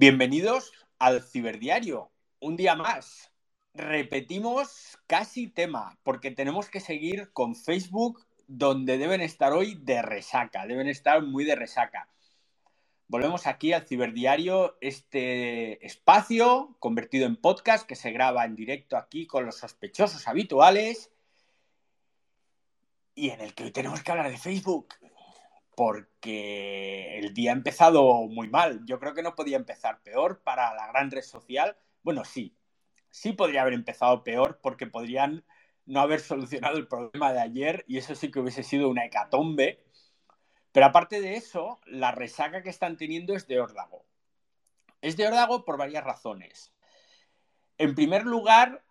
Bienvenidos al Ciberdiario, un día más. Repetimos casi tema, porque tenemos que seguir con Facebook, donde deben estar hoy de resaca, deben estar muy de resaca. Volvemos aquí al Ciberdiario, este espacio convertido en podcast que se graba en directo aquí con los sospechosos habituales y en el que hoy tenemos que hablar de Facebook porque el día ha empezado muy mal. Yo creo que no podía empezar peor para la gran red social. Bueno, sí, sí podría haber empezado peor porque podrían no haber solucionado el problema de ayer y eso sí que hubiese sido una hecatombe. Pero aparte de eso, la resaca que están teniendo es de órdago. Es de órdago por varias razones. En primer lugar,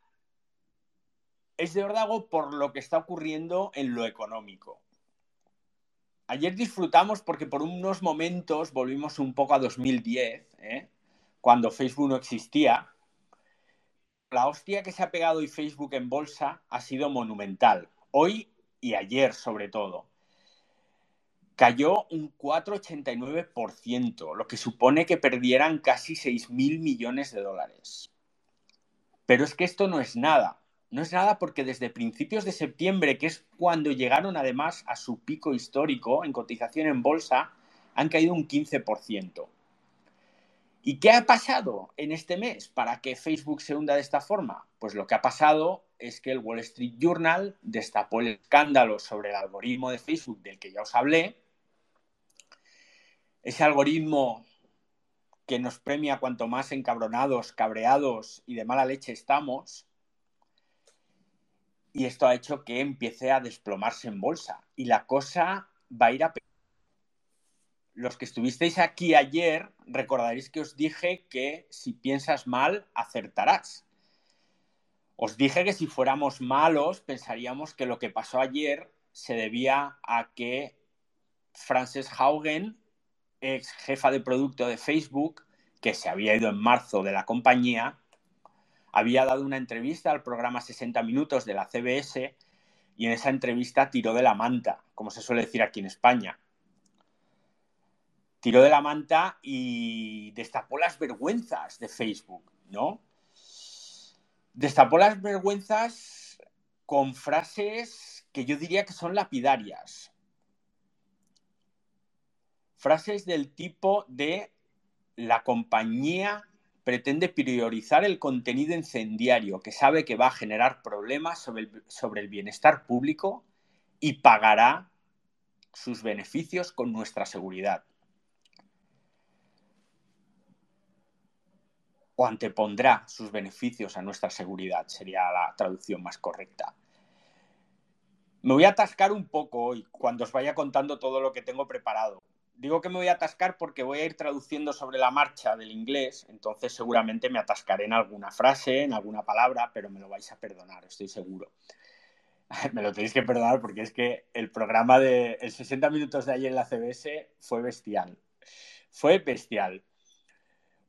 es de órdago por lo que está ocurriendo en lo económico. Ayer disfrutamos porque por unos momentos volvimos un poco a 2010, ¿eh? cuando Facebook no existía. La hostia que se ha pegado hoy Facebook en bolsa ha sido monumental. Hoy y ayer sobre todo. Cayó un 4,89%, lo que supone que perdieran casi 6.000 millones de dólares. Pero es que esto no es nada. No es nada porque desde principios de septiembre, que es cuando llegaron además a su pico histórico en cotización en bolsa, han caído un 15%. ¿Y qué ha pasado en este mes para que Facebook se hunda de esta forma? Pues lo que ha pasado es que el Wall Street Journal destapó el escándalo sobre el algoritmo de Facebook del que ya os hablé. Ese algoritmo que nos premia cuanto más encabronados, cabreados y de mala leche estamos, y esto ha hecho que empiece a desplomarse en bolsa. Y la cosa va a ir a... Los que estuvisteis aquí ayer, recordaréis que os dije que si piensas mal, acertarás. Os dije que si fuéramos malos, pensaríamos que lo que pasó ayer se debía a que Frances Haugen, ex jefa de producto de Facebook, que se había ido en marzo de la compañía, había dado una entrevista al programa 60 Minutos de la CBS y en esa entrevista tiró de la manta, como se suele decir aquí en España. Tiró de la manta y destapó las vergüenzas de Facebook, ¿no? Destapó las vergüenzas con frases que yo diría que son lapidarias. Frases del tipo de la compañía pretende priorizar el contenido incendiario que sabe que va a generar problemas sobre el, sobre el bienestar público y pagará sus beneficios con nuestra seguridad. O antepondrá sus beneficios a nuestra seguridad, sería la traducción más correcta. Me voy a atascar un poco hoy cuando os vaya contando todo lo que tengo preparado, digo que me voy a atascar porque voy a ir traduciendo sobre la marcha del inglés, entonces seguramente me atascaré en alguna frase, en alguna palabra, pero me lo vais a perdonar, estoy seguro. me lo tenéis que perdonar porque es que el programa de el 60 minutos de ayer en la CBS fue bestial. Fue bestial.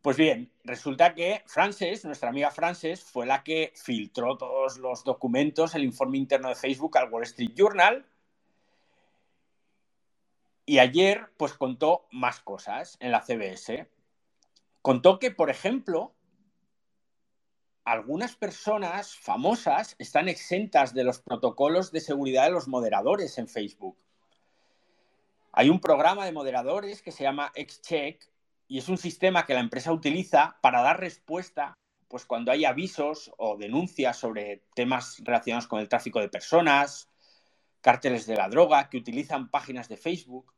Pues bien, resulta que Frances, nuestra amiga Frances, fue la que filtró todos los documentos, el informe interno de Facebook al Wall Street Journal y ayer, pues contó más cosas en la CBS. Contó que, por ejemplo, algunas personas famosas están exentas de los protocolos de seguridad de los moderadores en Facebook. Hay un programa de moderadores que se llama XCheck y es un sistema que la empresa utiliza para dar respuesta pues cuando hay avisos o denuncias sobre temas relacionados con el tráfico de personas, cárteles de la droga que utilizan páginas de Facebook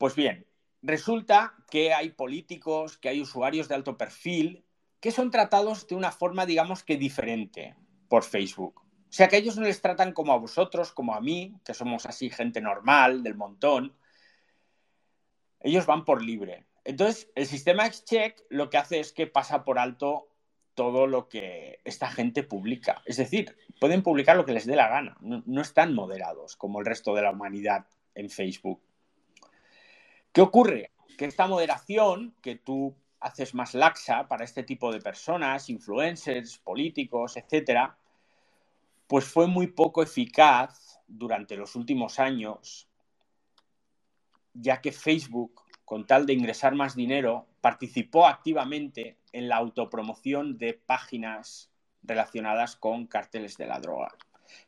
pues bien, resulta que hay políticos, que hay usuarios de alto perfil que son tratados de una forma, digamos que diferente por Facebook. O sea, que ellos no les tratan como a vosotros, como a mí, que somos así gente normal, del montón. Ellos van por libre. Entonces, el sistema XCheck lo que hace es que pasa por alto todo lo que esta gente publica. Es decir, pueden publicar lo que les dé la gana. No, no están moderados como el resto de la humanidad en Facebook. ¿Qué ocurre? Que esta moderación que tú haces más laxa para este tipo de personas, influencers, políticos, etcétera, pues fue muy poco eficaz durante los últimos años, ya que Facebook, con tal de ingresar más dinero, participó activamente en la autopromoción de páginas relacionadas con cárteles de la droga.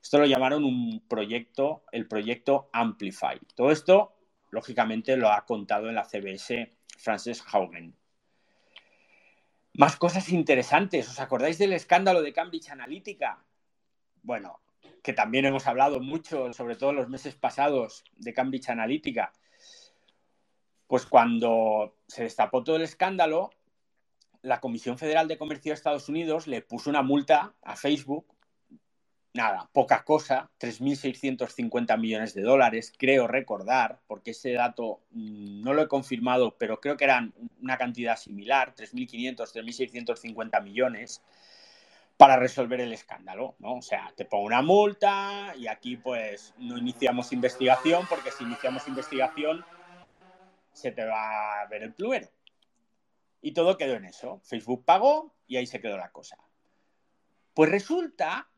Esto lo llamaron un proyecto, el proyecto Amplify. Todo esto, lógicamente, lo ha contado en la CBS Frances Haugen. Más cosas interesantes. ¿Os acordáis del escándalo de Cambridge Analytica? Bueno, que también hemos hablado mucho, sobre todo en los meses pasados, de Cambridge Analytica. Pues cuando se destapó todo el escándalo, la Comisión Federal de Comercio de Estados Unidos le puso una multa a Facebook nada, poca cosa, 3.650 millones de dólares, creo recordar, porque ese dato mm, no lo he confirmado, pero creo que eran una cantidad similar, 3.500, 3.650 millones, para resolver el escándalo, ¿no? O sea, te pongo una multa y aquí pues no iniciamos investigación, porque si iniciamos investigación se te va a ver el plumero. Y todo quedó en eso. Facebook pagó y ahí se quedó la cosa. Pues resulta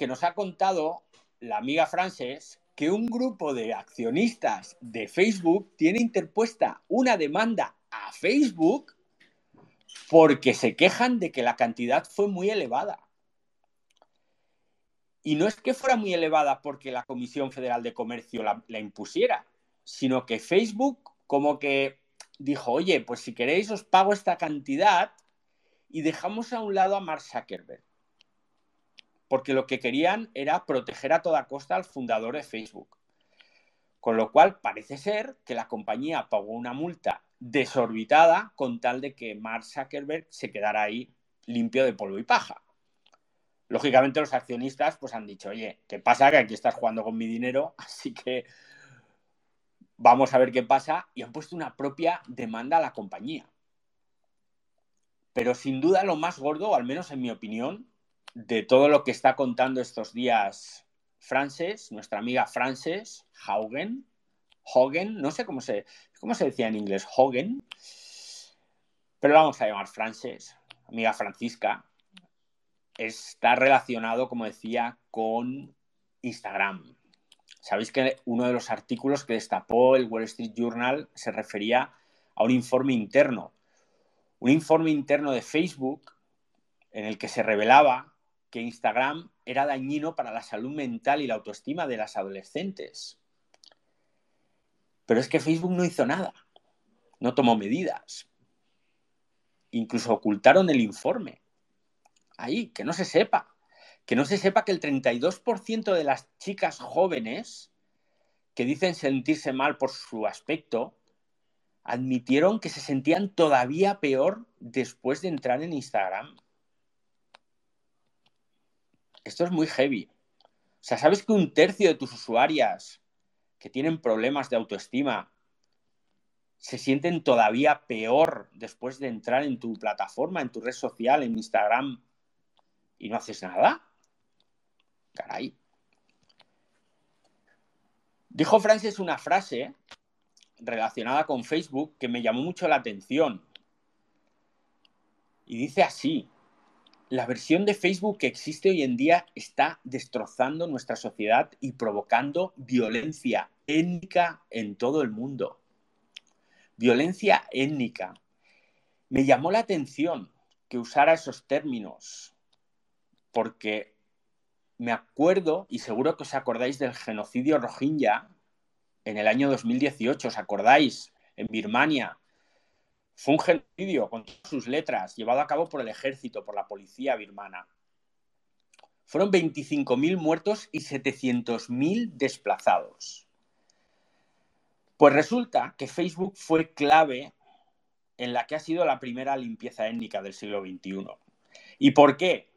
que nos ha contado la amiga Frances que un grupo de accionistas de Facebook tiene interpuesta una demanda a Facebook porque se quejan de que la cantidad fue muy elevada. Y no es que fuera muy elevada porque la Comisión Federal de Comercio la, la, impusiera, sino que Facebook como que dijo, oye, pues si queréis os pago esta cantidad y dejamos a un lado a Mark Zuckerberg porque lo que querían era proteger a toda costa al fundador de Facebook. Con lo cual parece ser que la compañía pagó una multa desorbitada con tal de que Mark Zuckerberg se quedara ahí limpio de polvo y paja. Lógicamente los accionistas pues han dicho, oye, ¿qué pasa? Que aquí estás jugando con mi dinero, así que vamos a ver qué pasa. Y han puesto una propia demanda a la compañía. Pero sin duda lo más gordo, al menos en mi opinión, de todo lo que está contando estos días Frances, nuestra amiga Frances Haugen, Hogan, no sé cómo se, cómo se decía en inglés, Hogan, pero vamos a llamar Frances, amiga Francisca, está relacionado, como decía, con Instagram. Sabéis que uno de los artículos que destapó el Wall Street Journal se refería a un informe interno, un informe interno de Facebook en el que se revelaba que Instagram era dañino para la salud mental y la autoestima de las adolescentes. Pero es que Facebook no hizo nada, no tomó medidas. Incluso ocultaron el informe. Ahí, que no se sepa. Que no se sepa que el 32% de las chicas jóvenes que dicen sentirse mal por su aspecto admitieron que se sentían todavía peor después de entrar en Instagram esto es muy heavy. O sea, ¿sabes que un tercio de tus usuarias que tienen problemas de autoestima se sienten todavía peor después de entrar en tu plataforma, en tu red social, en Instagram, y no haces nada? Caray. Dijo Francis una frase relacionada con Facebook que me llamó mucho la atención. Y dice así, la versión de Facebook que existe hoy en día está destrozando nuestra sociedad y provocando violencia étnica en todo el mundo. Violencia étnica. Me llamó la atención que usara esos términos porque me acuerdo, y seguro que os acordáis del genocidio rohingya en el año 2018, ¿os acordáis? En Birmania, fue un genocidio con sus letras, llevado a cabo por el ejército, por la policía birmana. Fueron 25.000 muertos y 700.000 desplazados. Pues resulta que Facebook fue clave en la que ha sido la primera limpieza étnica del siglo XXI. ¿Y por qué?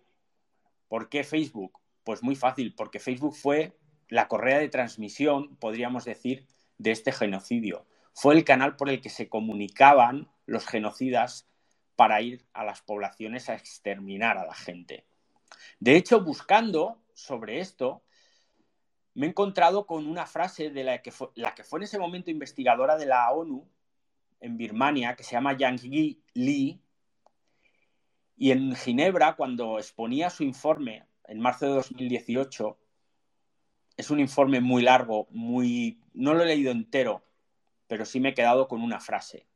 ¿Por qué Facebook? Pues muy fácil, porque Facebook fue la correa de transmisión, podríamos decir, de este genocidio. Fue el canal por el que se comunicaban los genocidas para ir a las poblaciones a exterminar a la gente. De hecho, buscando sobre esto, me he encontrado con una frase de la que fue, la que fue en ese momento investigadora de la ONU en Birmania, que se llama Yang Lee, y en Ginebra, cuando exponía su informe en marzo de 2018, es un informe muy largo, muy no lo he leído entero, pero sí me he quedado con una frase.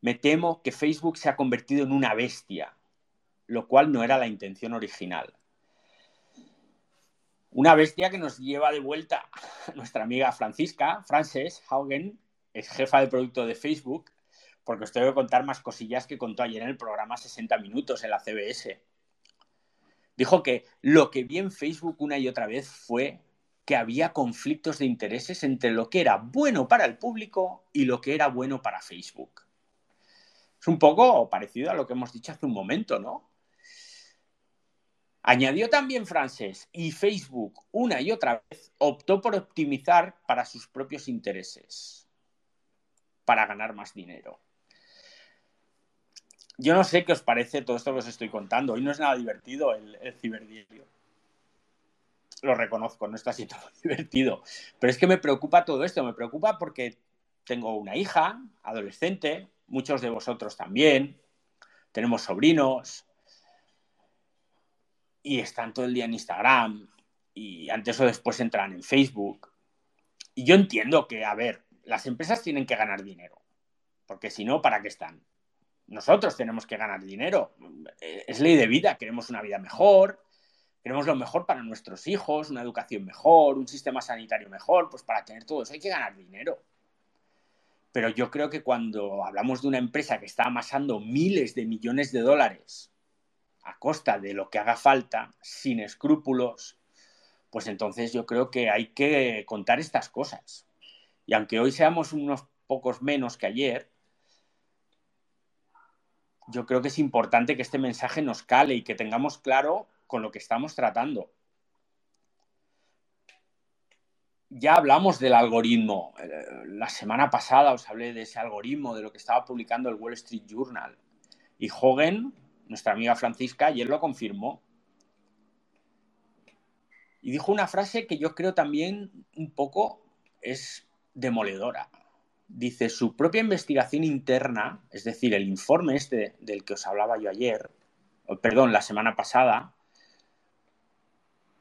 Me temo que Facebook se ha convertido en una bestia, lo cual no era la intención original. Una bestia que nos lleva de vuelta a nuestra amiga Francisca, Frances Haugen, es jefa de producto de Facebook, porque os tengo que contar más cosillas que contó ayer en el programa 60 Minutos en la CBS. Dijo que lo que vi en Facebook una y otra vez fue que había conflictos de intereses entre lo que era bueno para el público y lo que era bueno para Facebook. Es un poco parecido a lo que hemos dicho hace un momento, ¿no? Añadió también Frances, y Facebook una y otra vez optó por optimizar para sus propios intereses, para ganar más dinero. Yo no sé qué os parece todo esto que os estoy contando. Hoy no es nada divertido el, ciberdiario lo reconozco, no está siendo divertido. Pero es que me preocupa todo esto, me preocupa porque tengo una hija, adolescente, muchos de vosotros también, tenemos sobrinos y están todo el día en Instagram y antes o después entran en Facebook. Y yo entiendo que, a ver, las empresas tienen que ganar dinero, porque si no, ¿para qué están? Nosotros tenemos que ganar dinero. Es ley de vida, queremos una vida mejor, queremos lo mejor para nuestros hijos, una educación mejor, un sistema sanitario mejor, pues para tener todo eso hay que ganar dinero. Pero yo creo que cuando hablamos de una empresa que está amasando miles de millones de dólares a costa de lo que haga falta, sin escrúpulos, pues entonces yo creo que hay que contar estas cosas. Y aunque hoy seamos unos pocos menos que ayer, yo creo que es importante que este mensaje nos cale y que tengamos claro con lo que estamos tratando. Ya hablamos del algoritmo. Eh, la semana pasada os hablé de ese algoritmo, de lo que estaba publicando el Wall Street Journal. Y Hogan, nuestra amiga Francisca, ayer lo confirmó. Y dijo una frase que yo creo también un poco es demoledora. Dice, su propia investigación interna, es decir, el informe este del que os hablaba yo ayer, perdón, la semana pasada,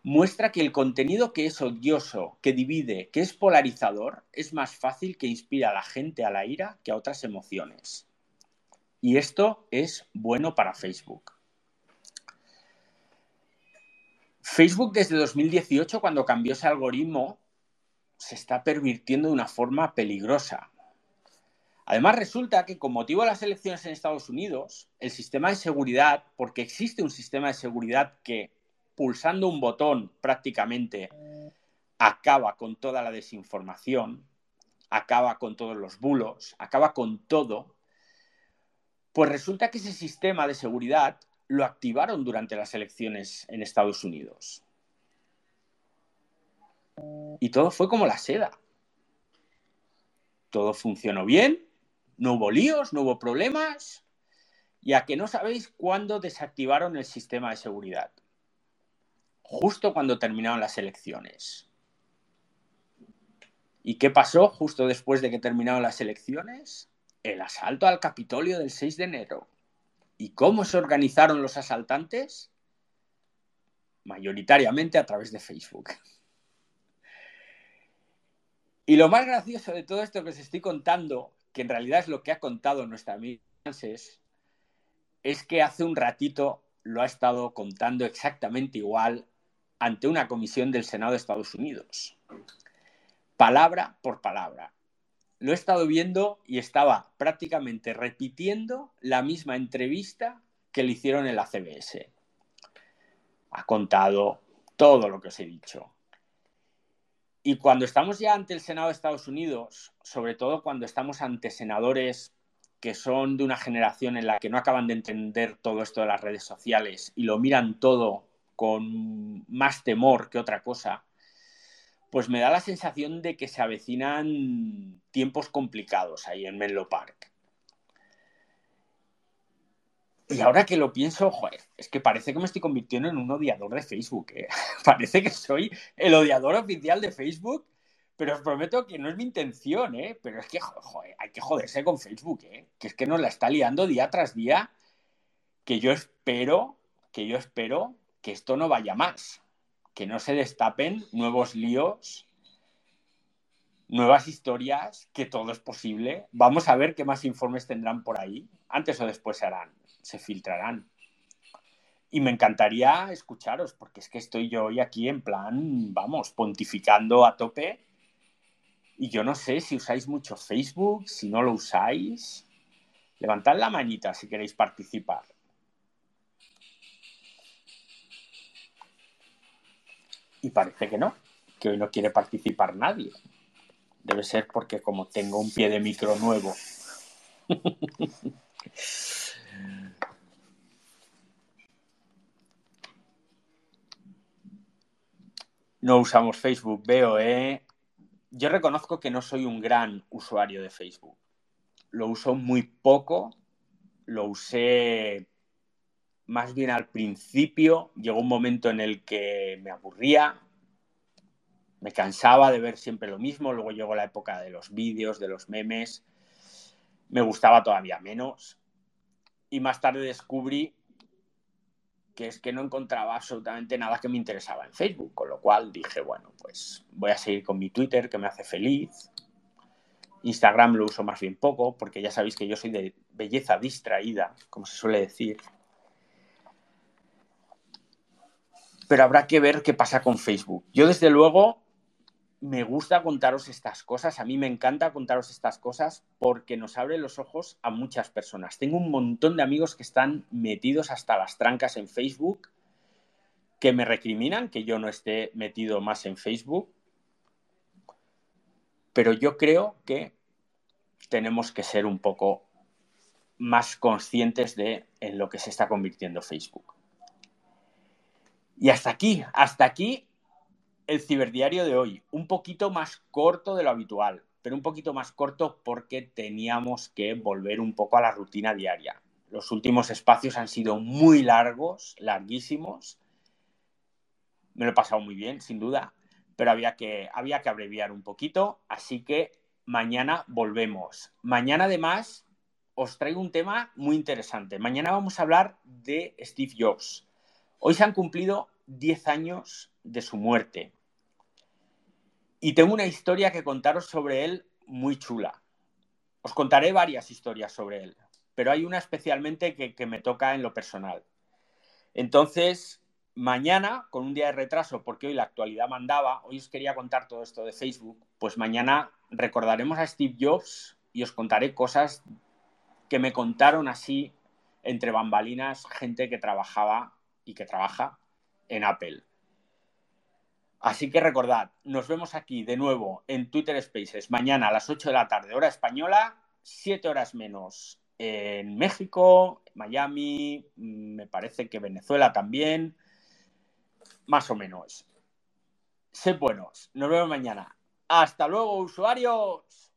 muestra que el contenido que es odioso, que divide, que es polarizador, es más fácil que inspira a la gente a la ira que a otras emociones. Y esto es bueno para Facebook. Facebook desde 2018, cuando cambió ese algoritmo, se está pervirtiendo de una forma peligrosa. Además, resulta que con motivo de las elecciones en Estados Unidos, el sistema de seguridad, porque existe un sistema de seguridad que pulsando un botón prácticamente acaba con toda la desinformación, acaba con todos los bulos, acaba con todo, pues resulta que ese sistema de seguridad lo activaron durante las elecciones en Estados Unidos. Y todo fue como la seda. Todo funcionó bien, no hubo líos, no hubo problemas, y a que no sabéis cuándo desactivaron el sistema de seguridad justo cuando terminaron las elecciones. ¿Y qué pasó justo después de que terminaron las elecciones? El asalto al Capitolio del 6 de enero. ¿Y cómo se organizaron los asaltantes? Mayoritariamente a través de Facebook. Y lo más gracioso de todo esto que os estoy contando, que en realidad es lo que ha contado nuestra amiga es que hace un ratito lo ha estado contando exactamente igual ante una comisión del Senado de Estados Unidos. Palabra por palabra. Lo he estado viendo y estaba prácticamente repitiendo la misma entrevista que le hicieron en la CBS. Ha contado todo lo que os he dicho. Y cuando estamos ya ante el Senado de Estados Unidos, sobre todo cuando estamos ante senadores que son de una generación en la que no acaban de entender todo esto de las redes sociales y lo miran todo con más temor que otra cosa, pues me da la sensación de que se avecinan tiempos complicados ahí en Menlo Park. Y ahora que lo pienso, joder, es que parece que me estoy convirtiendo en un odiador de Facebook. ¿eh? parece que soy el odiador oficial de Facebook, pero os prometo que no es mi intención, ¿eh? Pero es que, joder, hay que joderse con Facebook, ¿eh? Que es que nos la está liando día tras día, que yo espero, que yo espero que esto no vaya más, que no se destapen nuevos líos nuevas historias, que todo es posible. Vamos a ver qué más informes tendrán por ahí. Antes o después se harán, se filtrarán. Y me encantaría escucharos, porque es que estoy yo hoy aquí en plan, vamos, pontificando a tope. Y yo no sé si usáis mucho Facebook, si no lo usáis. Levantad la manita si queréis participar. Y parece que no, que hoy no quiere participar nadie. Debe ser porque como tengo un pie de micro nuevo. no usamos Facebook, veo, ¿eh? Yo reconozco que no soy un gran usuario de Facebook. Lo uso muy poco. Lo usé más bien al principio. Llegó un momento en el que me aburría, me cansaba de ver siempre lo mismo. Luego llegó la época de los vídeos, de los memes. Me gustaba todavía menos. Y más tarde descubrí que es que no encontraba absolutamente nada que me interesaba en Facebook, con lo cual dije, bueno, pues voy a seguir con mi Twitter, que me hace feliz. Instagram lo uso más bien poco, porque ya sabéis que yo soy de belleza distraída, como se suele decir. Pero habrá que ver qué pasa con Facebook. Yo, desde luego, me gusta contaros estas cosas, a mí me encanta contaros estas cosas porque nos abre los ojos a muchas personas. Tengo un montón de amigos que están metidos hasta las trancas en Facebook, que me recriminan que yo no esté metido más en Facebook, pero yo creo que tenemos que ser un poco más conscientes de en lo que se está convirtiendo Facebook. Y hasta aquí, hasta aquí el ciberdiario de hoy, un poquito más corto de lo habitual, pero un poquito más corto porque teníamos que volver un poco a la rutina diaria. Los últimos espacios han sido muy largos, larguísimos. Me lo he pasado muy bien, sin duda, pero había que, había que abreviar un poquito, así que mañana volvemos. Mañana además os traigo un tema muy interesante. Mañana vamos a hablar de Steve Jobs. Hoy se han cumplido 10 años de su muerte. Y tengo una historia que contaros sobre él muy chula. Os contaré varias historias sobre él, pero hay una especialmente que, me toca en lo personal. Entonces, mañana, con un día de retraso, porque hoy la actualidad mandaba, hoy os quería contar todo esto de Facebook, pues mañana recordaremos a Steve Jobs y os contaré cosas que me contaron así entre bambalinas gente que trabajaba y que trabaja en Apple. Así que recordad, nos vemos aquí de nuevo en Twitter Spaces mañana a las 8 de la tarde, hora española, 7 horas menos en México, Miami, mm, me parece que Venezuela también, más o menos. Sed buenos, nos vemos mañana. Hasta luego, usuarios.